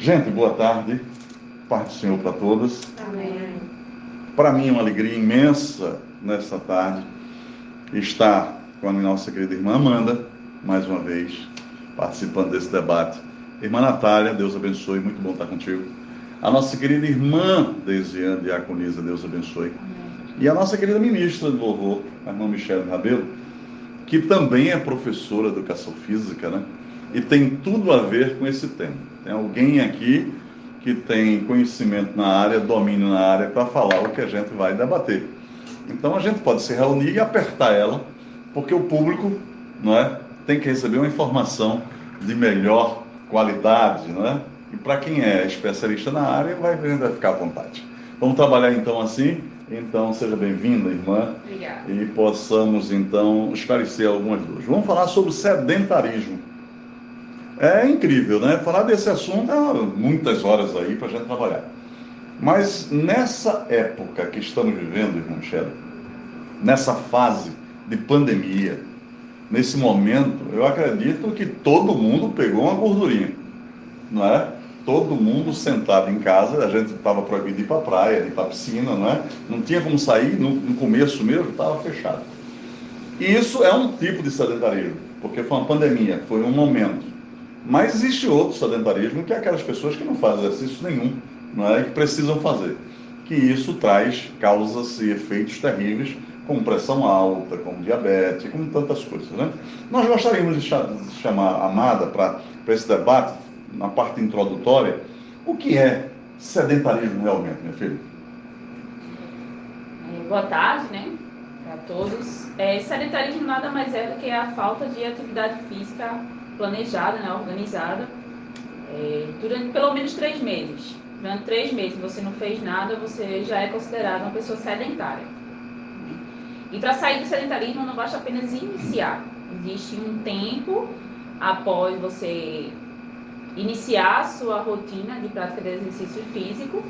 Gente, boa tarde. Paz do Senhor para todos. Amém. Para mim é uma alegria imensa nesta tarde estar com a nossa querida irmã Amanda, mais uma vez, participando desse debate. Irmã Natália, Deus abençoe, muito bom estar contigo. A nossa querida irmã Desiane Diaconisa, Deus abençoe. Amém. E a nossa querida ministra de louvor, a irmã Michelle Rabelo, que também é professora de educação física, né? E tem tudo a ver com esse tema. Tem alguém aqui que tem conhecimento na área, domínio na área, para falar o que a gente vai debater. Então a gente pode se reunir e apertar ela, porque o público não é, tem que receber uma informação de melhor qualidade, não é? E para quem é especialista na área, vai, vai ficar à vontade. Vamos trabalhar então assim. Então, seja bem-vinda, irmã. Obrigada. E possamos então esclarecer algumas dúvidas. Vamos falar sobre sedentarismo. É incrível, né? Falar desse assunto é muitas horas aí para a gente trabalhar. Mas nessa época que estamos vivendo, irmão Shelley, nessa fase de pandemia, nesse momento, eu acredito que todo mundo pegou uma gordurinha, não é? Todo mundo sentado em casa, a gente estava proibido de ir para a praia, de ir para a piscina, não é? Não tinha como sair, no, no começo mesmo estava fechado. E isso é um tipo de sedentarismo, porque foi uma pandemia, foi um momento. Mas existe outro sedentarismo, que é aquelas pessoas que não fazem exercício nenhum, não é? que precisam fazer. Que isso traz causas e efeitos terríveis, como pressão alta, como diabetes, como tantas coisas. Né? Nós gostaríamos de chamar a Amada para esse debate, na parte introdutória, o que é sedentarismo realmente, minha filha? É, boa tarde, né? Para todos. É, sedentarismo nada mais é do que a falta de atividade física planejada, né, organizada, é, durante pelo menos três meses. Durante três meses você não fez nada, você já é considerado uma pessoa sedentária. E para sair do sedentarismo não basta apenas iniciar. Existe um tempo após você iniciar a sua rotina de prática de exercício físico,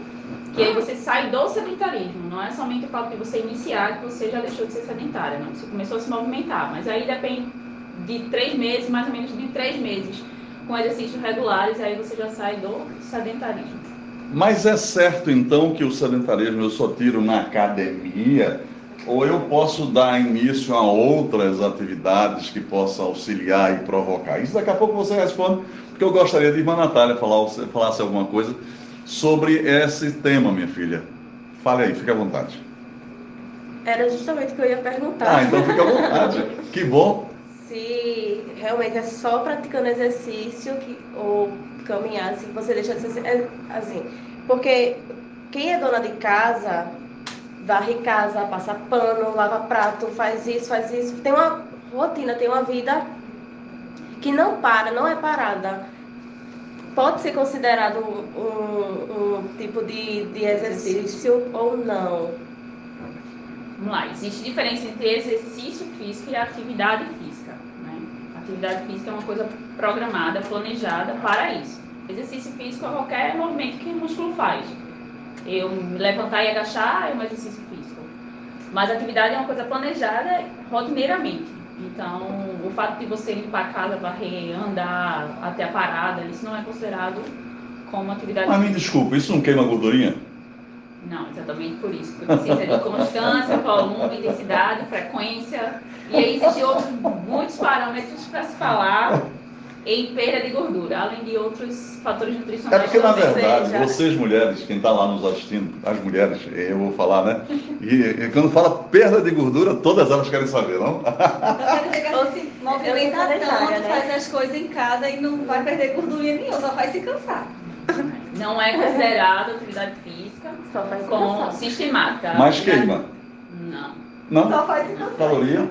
que aí você sai do sedentarismo. Não é somente o fato de você iniciar que você já deixou de ser sedentária, não. Você começou a se movimentar, mas aí depende de três meses, mais ou menos de três meses, com exercícios regulares, aí você já sai do sedentarismo. Mas é certo então que o sedentarismo eu só tiro na academia? Ou eu posso dar início a outras atividades que possam auxiliar e provocar? Isso daqui a pouco você responde, porque eu gostaria de irmã Natália falar, falasse alguma coisa sobre esse tema, minha filha. Fale aí, fique à vontade. Era justamente o que eu ia perguntar. Ah, então fique à vontade. que bom se realmente é só praticando exercício que, ou caminhar, assim, você deixa de ser é, assim. Porque quem é dona de casa, varre casa, passa pano, lava prato, faz isso, faz isso, tem uma rotina, tem uma vida que não para, não é parada. Pode ser considerado um, um, um tipo de, de exercício ou não? Vamos lá, existe diferença entre exercício físico e atividade física. Né? Atividade física é uma coisa programada, planejada para isso. Exercício físico é qualquer movimento que o músculo faz. Eu me levantar e agachar é um exercício físico. Mas atividade é uma coisa planejada rotineiramente. Então, o fato de você ir para casa, varrer, andar até a parada, isso não é considerado como atividade Mas me desculpa, isso não queima gordurinha? Não, exatamente por isso. Porque precisa de constância, volume, intensidade, frequência. E aí existem outros muitos parâmetros para se falar em perda de gordura, além de outros fatores É nutricionais. porque, na verdade, vocês mulheres, quem está lá nos assistindo, as mulheres, eu vou falar, né? E, e quando fala perda de gordura, todas elas querem saber, não? Quer dizer que a gente se movimenta Eu tanto, né? faz as coisas em casa e não vai perder gordura nenhuma, só vai se cansar. Não é considerado atividade física Só faz cansar. sistemática. Mas Atividade- queima. Não, Não? Só faz cansar. Caloria?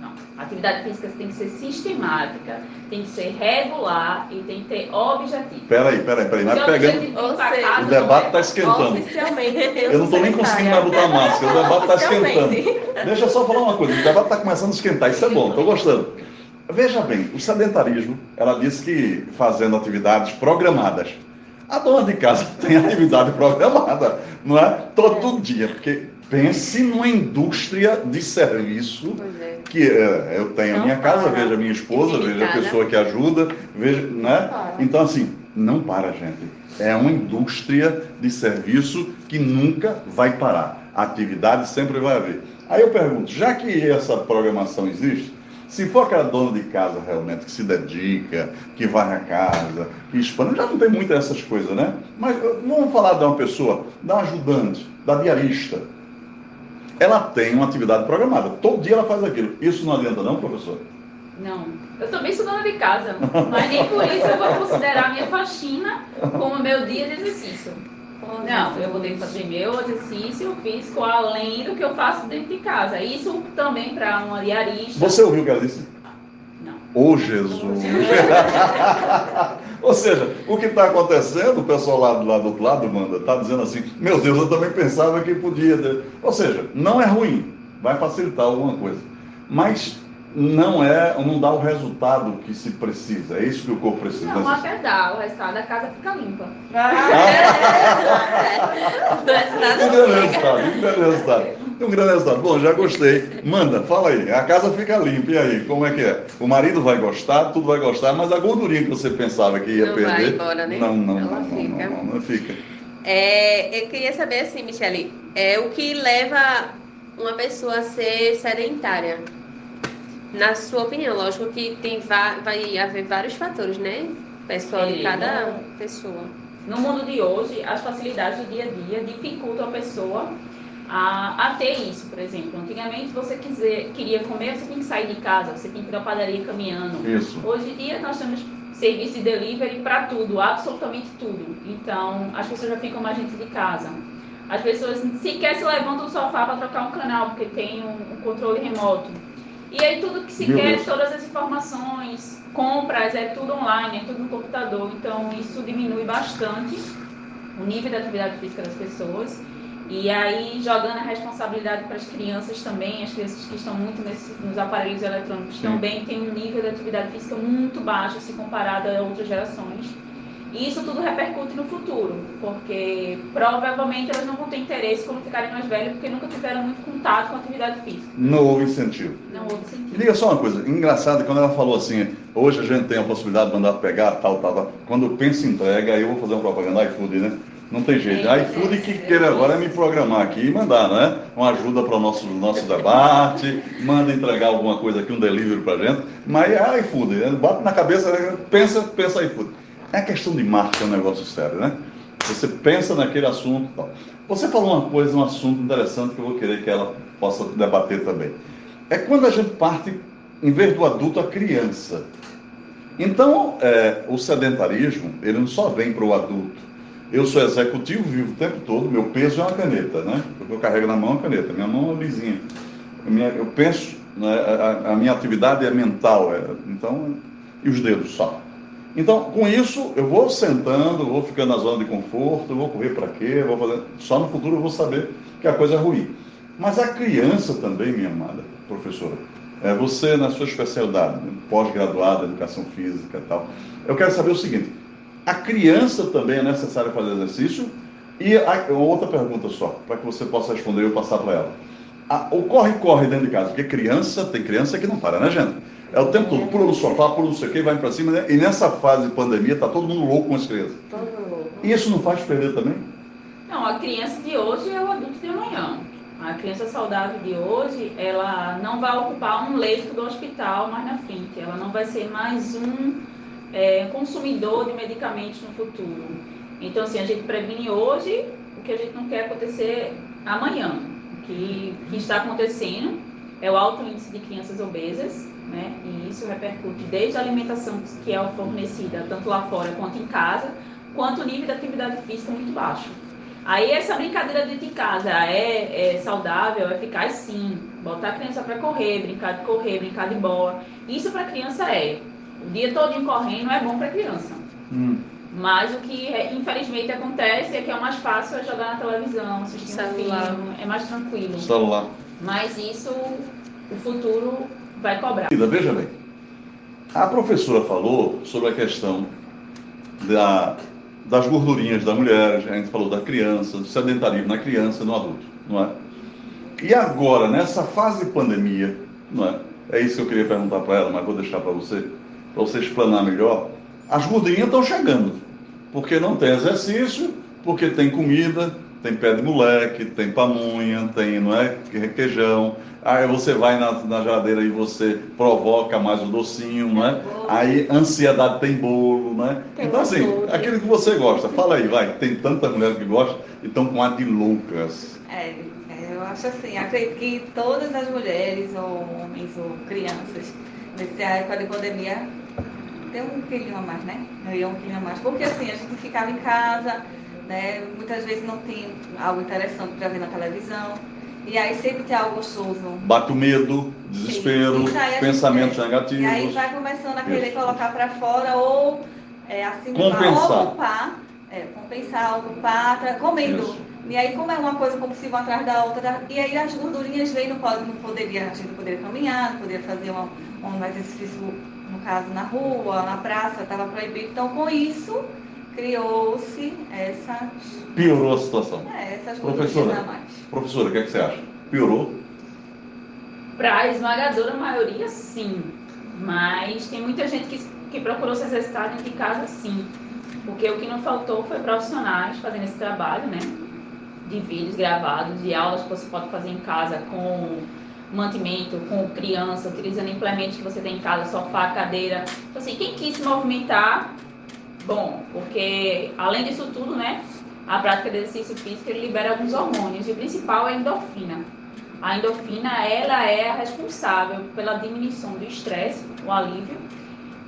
não. Atividade física tem que ser sistemática, tem que ser regular e tem que ter objetivo. Peraí, peraí, peraí. Pegando. casa O não debate é- está esquentando. Oficialmente, Eu não estou nem conseguindo mais botar máscara, o debate está esquentando. Deixa eu só falar uma coisa, o debate está começando a esquentar, isso é bom, estou gostando. Veja bem, o sedentarismo, ela disse que fazendo atividades programadas. A dona de casa tem atividade programada, não é? Todo dia, porque pense numa indústria de serviço é. que é, eu tenho a Não minha casa, para. vejo a minha esposa, vejo a pessoa que ajuda, vejo, né? Para. Então, assim, não para, gente. É uma indústria de serviço que nunca vai parar. A atividade sempre vai haver. Aí eu pergunto, já que essa programação existe, se for aquela dona de casa realmente que se dedica, que varre a casa, que expande, já não tem muitas dessas coisas, né? Mas vamos falar de uma pessoa, da ajudante, da diarista. Ela tem uma atividade programada. Todo dia ela faz aquilo. Isso não adianta não, professor? Não. Eu também sou dona de casa, mas nem por isso eu vou considerar a minha faxina como meu dia de exercício. Não, eu vou ter que fazer meu exercício físico além do que eu faço dentro de casa. Isso também para uma diarista. Você ouviu o que ela disse? Não. Ô Jesus! Ou seja, o que está acontecendo, o pessoal lá do, lá do outro lado, manda, está dizendo assim, meu Deus, eu também pensava que podia. Ou seja, não é ruim, vai facilitar alguma coisa. Mas não é, não dá o resultado que se precisa. É isso que o corpo precisa. Não, até dá, o resultado da casa fica limpa. um grande resultado, um grande resultado. Um grande resultado. Bom, já gostei. Manda, fala aí. A casa fica limpa. E aí, como é que é? O marido vai gostar, tudo vai gostar, mas a gordurinha que você pensava que ia não perder. Vai embora, né? Não, não, não, não, fica. não, não, não fica. É, eu queria saber assim, Michele, é o que leva uma pessoa a ser sedentária? Na sua opinião, lógico que tem va- vai haver vários fatores, né? Pessoal de Sim, cada não. pessoa. No mundo de hoje, as facilidades do dia a dia dificultam a pessoa a, a ter isso, por exemplo. Antigamente, você quiser, queria comer, você tinha que sair de casa, você tinha que ir na padaria caminhando. Isso. Hoje em dia, nós temos serviço de delivery para tudo, absolutamente tudo. Então, as pessoas já ficam mais dentro de casa. As pessoas sequer se levantam do sofá para trocar um canal, porque tem um, um controle remoto. E aí, tudo que se Meu quer, Deus. todas as informações, compras, é tudo online, é tudo no computador. Então, isso diminui bastante o nível da atividade física das pessoas. E aí, jogando a responsabilidade para as crianças também, as crianças que estão muito nesse- nos aparelhos eletrônicos Sim. também têm um nível de atividade física muito baixo se comparado a outras gerações. E isso tudo repercute no futuro, porque provavelmente elas não vão ter interesse quando ficarem mais velhas, porque nunca tiveram muito contato com a atividade física. Não houve incentivo. Não houve sentido. diga só uma coisa, engraçado, quando ela falou assim, hoje a gente tem a possibilidade de mandar pegar, tal, tal, tal. Quando eu penso em entrega, aí eu vou fazer uma propaganda iFood, né? Não tem jeito. É, iFood que queira agora é me programar aqui e mandar, né? Uma ajuda para o nosso, nosso debate, manda entregar alguma coisa aqui, um delivery para gente. Mas é iFood, né? bate na cabeça, pensa, pensa iFood. É questão de marca, é um negócio sério, né? Você pensa naquele assunto tal. Você falou uma coisa, um assunto interessante que eu vou querer que ela possa debater também. É quando a gente parte, em vez do adulto, a criança. Então, é, o sedentarismo, ele não só vem para o adulto. Eu sou executivo, vivo o tempo todo, meu peso é uma caneta, né? Porque eu carrego na mão uma caneta, minha mão é lisinha. A minha- eu penso, né, a, a minha atividade é mental, é, então, e os dedos só. Então, com isso, eu vou sentando, vou ficando na zona de conforto, vou correr para quê, vou fazer... Só no futuro eu vou saber que a coisa é ruim. Mas a criança também, minha amada professora, é, você na sua especialidade, né, pós-graduada, educação física e tal, eu quero saber o seguinte, a criança também é necessário fazer exercício? E a, outra pergunta só, para que você possa responder e eu passar para ela. A- o corre-corre dentro de casa, porque criança, tem criança que não para, né, gente? É o tempo todo, pula no sofá, pula não sei o que, vai para cima, né? E nessa fase de pandemia, tá todo mundo louco com as crianças. Todo louco. E isso não faz perder também? Não, a criança de hoje é o adulto de amanhã. A criança saudável de hoje, ela não vai ocupar um leito do hospital mais na frente. Ela não vai ser mais um é, consumidor de medicamentos no futuro. Então, assim, a gente previne hoje o que a gente não quer acontecer amanhã. O que, que está acontecendo é o alto índice de crianças obesas, né? E isso repercute desde a alimentação que é fornecida, tanto lá fora quanto em casa, quanto o nível de atividade física muito baixo. Aí essa brincadeira dentro de casa é, é saudável, é eficaz sim. Botar a criança para correr, brincar de correr, brincar de bola. Isso para criança é. O dia todo correndo é bom para criança. Hum. Mas o que é, infelizmente acontece é que é o mais fácil é jogar na televisão, assistir um Celular. filme, é mais tranquilo. Celular. Mas isso o futuro vai cobrar. Veja bem, a professora falou sobre a questão da, das gordurinhas da mulher, a gente falou da criança, do sedentarismo na criança e no adulto, não é? E agora, nessa fase de pandemia, não é? É isso que eu queria perguntar para ela, mas vou deixar para você, para você explanar melhor. As gordurinhas estão chegando. Porque não tem exercício, porque tem comida, tem pé de moleque, tem pamonha, tem não é, requeijão. Aí você vai na, na geladeira e você provoca mais o docinho, não é? Aí ansiedade tem bolo, né? Então assim, aquilo que você gosta, fala aí, vai. Tem tanta mulher que gosta e estão com ar de loucas. É, é, eu acho assim, acredito que todas as mulheres, ou homens, ou crianças, nessa época de pandemia, tem um quilinho a mais, né? Eu ia um quilinho a mais. Porque assim, a gente ficava em casa, né? Muitas vezes não tinha algo interessante para ver na televisão. E aí sempre tem algo gostoso. Bate o medo, desespero, gente- pensamentos é, negativos. E aí vai começando a querer Isso. colocar para fora ou é, assimilar, Compensar. ocupar, é, compensar, ocupar, tra- comendo. Isso. E aí, como é uma coisa compulsiva atrás da outra, e aí as gordurinhas vêm, não, pode, não poderia, a gente não poderia caminhar, não poderia fazer uma, um exercício, no caso, na rua, na praça, estava proibido. Então, com isso, criou-se essas, Piorou a situação. é, essas Professora. Professora, o que, é que você acha? Piorou? Para a esmagadora maioria, sim. Mas tem muita gente que, que procurou se exercitar dentro de casa, sim. Porque o que não faltou foi profissionais fazendo esse trabalho, né? De vídeos gravados, de aulas que você pode fazer em casa com mantimento, com criança, utilizando implementos que você tem em casa, sofá, cadeira. Então, assim, quem quis se movimentar, bom, porque além disso tudo, né? A prática de exercício físico libera alguns hormônios, e o principal é a endorfina. A endorfina, ela é a responsável pela diminuição do estresse, o alívio,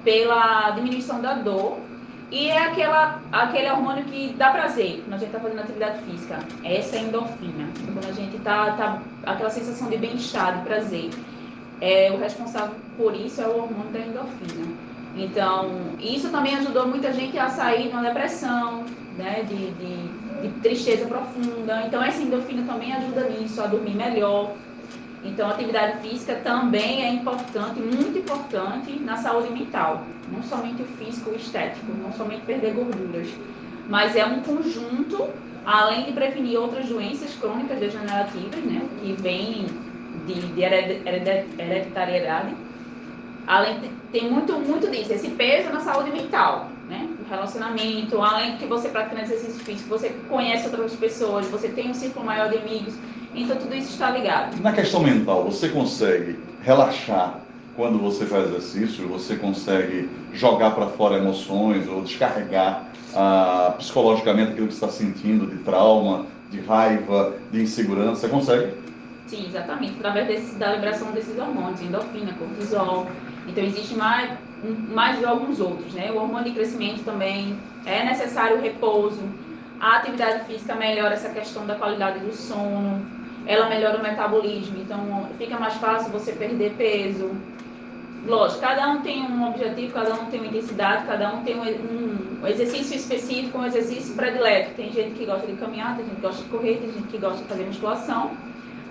pela diminuição da dor e é aquela, aquele hormônio que dá prazer quando a gente está fazendo atividade física. Essa é a endorfina. Quando a gente tá, tá aquela sensação de bem-estar, de prazer. É, o responsável por isso é o hormônio da endorfina. Então, isso também ajudou muita gente a sair de uma depressão, né, de, de, de tristeza profunda. Então, essa endorfina também ajuda nisso, a dormir melhor. Então, a atividade física também é importante, muito importante na saúde mental. Não somente o físico, o estético, não somente perder gorduras. Mas é um conjunto, além de prevenir outras doenças crônicas degenerativas, né, que vêm de, de hered- hered- hereditariedade. Além de, tem muito, muito disso, esse peso na saúde mental, né? O relacionamento, além que você pratica exercício físico, você conhece outras pessoas, você tem um círculo maior de amigos, então tudo isso está ligado. Na questão mental, você consegue relaxar quando você faz exercício? Você consegue jogar para fora emoções ou descarregar ah, psicologicamente aquilo que está sentindo de trauma, de raiva, de insegurança? Você consegue? Sim, exatamente. Através desse, da liberação desses hormônios, endorfina, cortisol. Então, existe mais, mais de alguns outros, né? O hormônio de crescimento também. É necessário repouso. A atividade física melhora essa questão da qualidade do sono. Ela melhora o metabolismo. Então, fica mais fácil você perder peso. Lógico, cada um tem um objetivo, cada um tem uma intensidade, cada um tem um, um exercício específico, um exercício predileto. Tem gente que gosta de caminhar, tem gente que gosta de correr, tem gente que gosta de fazer musculação.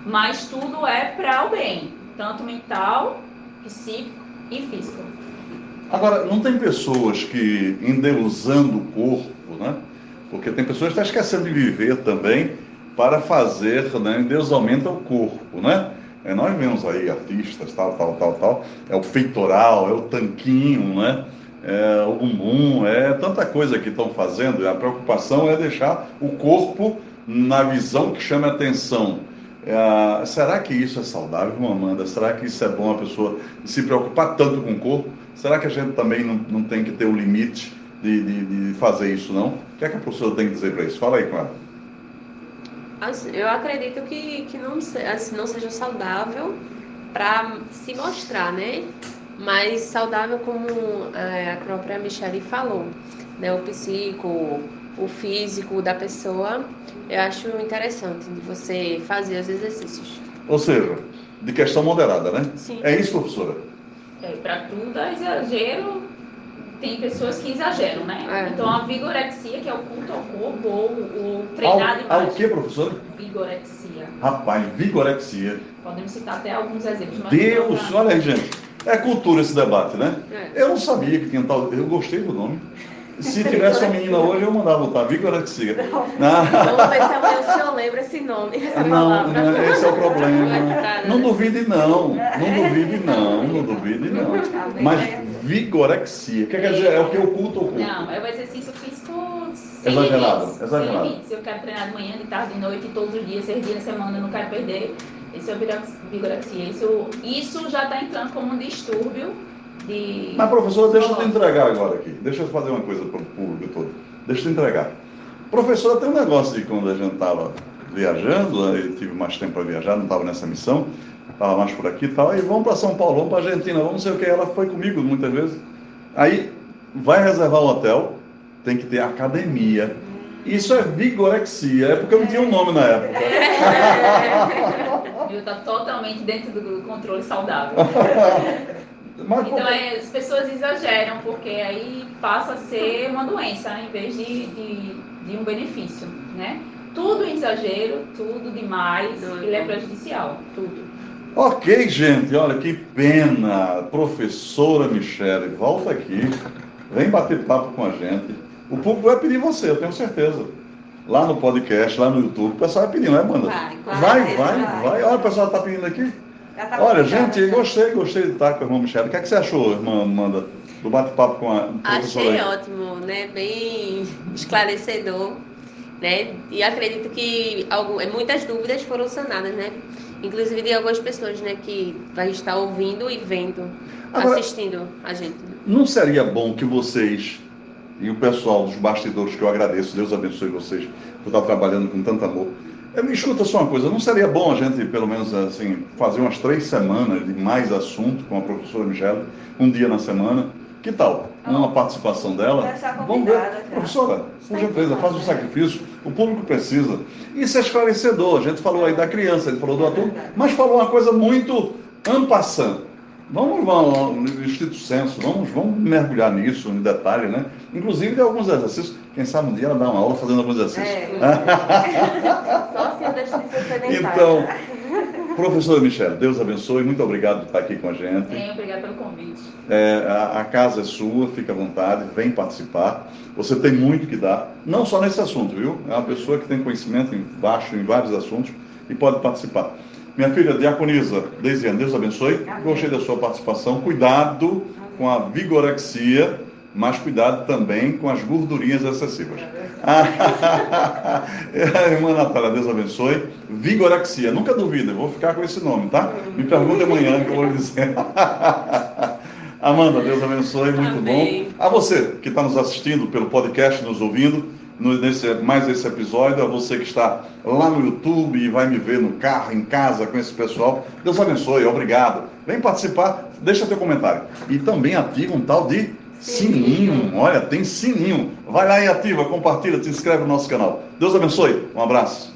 Mas tudo é para o bem, tanto mental, psíquico e físico. Agora, não tem pessoas que, endeusando o corpo, né? Porque tem pessoas que estão esquecendo de viver também para fazer, né? Deus aumenta o corpo, né? É, nós vemos aí artistas, tal, tal, tal, tal. É o peitoral, é o tanquinho, né? É o bumbum, é tanta coisa que estão fazendo. A preocupação é deixar o corpo na visão que chama atenção. É, será que isso é saudável, Amanda? Será que isso é bom a pessoa se preocupar tanto com o corpo? Será que a gente também não, não tem que ter o limite de, de, de fazer isso, não? O que é que a professora tem que dizer para isso? Fala aí com ela. Eu acredito que, que não, assim, não seja saudável para se mostrar, né? Mas saudável como é, a própria Michelle falou, né? O psico, o físico da pessoa, eu acho interessante de você fazer os exercícios. Ou seja, de questão moderada, né? Sim. É isso, professora? É, para tudo é exagero, tem pessoas que exageram, né? É. Então a vigorexia, que é o culto ao corpo, ou o treinar Ao, demais. ao que, professora? Vigorexia. Rapaz, vigorexia. Podemos citar até alguns exemplos. mas Deus, olha aí, gente. É cultura esse debate, né? É. Eu não sabia que tinha tal. Eu gostei do nome. Se tivesse uma menina hoje, eu mandava botar vigorexia. Não. Vamos ver se amanhã o senhor lembra esse nome, essa Não, não, esse é o problema. Vai Não duvide não, não duvide não, não duvide não. Mas vigorexia, o que quer dizer? É o que oculta o corpo. Não, é o exercício físico Exagerado, limites, exagerado. Limites. Eu quero treinar de manhã, de tarde, de noite, todos os dias, seis dias na semana, eu não quero perder. Isso é vigorexia. Isso, isso já está entrando como um distúrbio de. Mas, professora, deixa eu te entregar agora aqui. Deixa eu fazer uma coisa para o público todo. Deixa eu te entregar. Professora, tem um negócio de quando a gente estava viajando, né, eu tive mais tempo para viajar, não estava nessa missão, estava mais por aqui e tal, e vamos para São Paulo, vamos para Argentina, vamos não sei o que. Ela foi comigo muitas vezes. Aí vai reservar um hotel, tem que ter academia. Isso é vigorexia, é porque eu não tinha um nome na época. Viu? Está totalmente dentro do controle saudável. Mas, Então é, as pessoas exageram, porque aí passa a ser uma doença, né, em vez de, de, de um benefício, né? Tudo exagero, tudo demais, ele é prejudicial, tudo. Ok, gente, olha que pena. Professora Michele, volta aqui. Vem bater papo com a gente. O público vai pedir você, eu tenho certeza. Lá no podcast, lá no YouTube, o pessoal vai pedir, não é, Amanda? Vai, vai, vai, vai, vai. vai. Olha, o pessoal está pedindo aqui. Tá Olha, gente, já. gostei, gostei de estar com a irmã Michele. O que, é que você achou, irmã Amanda, do bate-papo com a professora? Achei ótimo, né? Bem esclarecedor, né? E acredito que algum, eh, muitas dúvidas foram sanadas, né? Inclusive de algumas pessoas, né? Que vai estar ouvindo e vendo, Agora- assistindo a gente. Não seria bom que vocês e o pessoal dos bastidores, que eu agradeço, Deus abençoe vocês por estar trabalhando com tanto amor. Eh, Me escuta só uma coisa, não seria bom a gente, pelo menos assim, fazer umas três semanas de mais assunto com a professora Michele, um dia na semana? Que tal? Uma participação dela? Vamos ver. já. Professora, por gentileza, faz o sacrifício, o público precisa. Isso é esclarecedor. A gente falou aí da criança, ele falou do adulto, mas falou uma coisa muito ampassando. Vamos, vamos no Instituto Senso, vamos, vamos mergulhar nisso, em detalhe, né? Inclusive, tem alguns exercícios. Quem sabe um dia ela dá uma aula fazendo alguns exercícios. É. Só eu deixo de ser sedentária. Então, professora Michele, Deus abençoe, muito obrigado por estar aqui com a gente. Bem, obrigada pelo convite. É, a, a casa é sua, fica à vontade, vem participar. Você tem muito que dar, não só nesse assunto, viu? É uma pessoa que tem conhecimento em baixo em vários assuntos e pode participar. Minha filha Diaconisa, Deisiane, Deus abençoe. Gostei da sua participação. Cuidado com a vigorexia, mas cuidado também com as gordurinhas excessivas. irmã Natália, Deus abençoe. Vigorexia, nunca duvida, vou ficar com esse nome, tá? Me pergunta amanhã que eu vou lhe dizer. Amanda, Deus abençoe, muito Amém. bom. A você que está nos assistindo pelo podcast, nos ouvindo, nesse, mais esse episódio, a você que está lá no YouTube e vai me ver no carro, em casa com esse pessoal, Deus abençoe, obrigado. Vem participar, deixa teu comentário. E também ativa um tal de sininho. Olha, tem sininho. Vai lá e ativa, compartilha, se inscreve no nosso canal. Deus abençoe. Um abraço.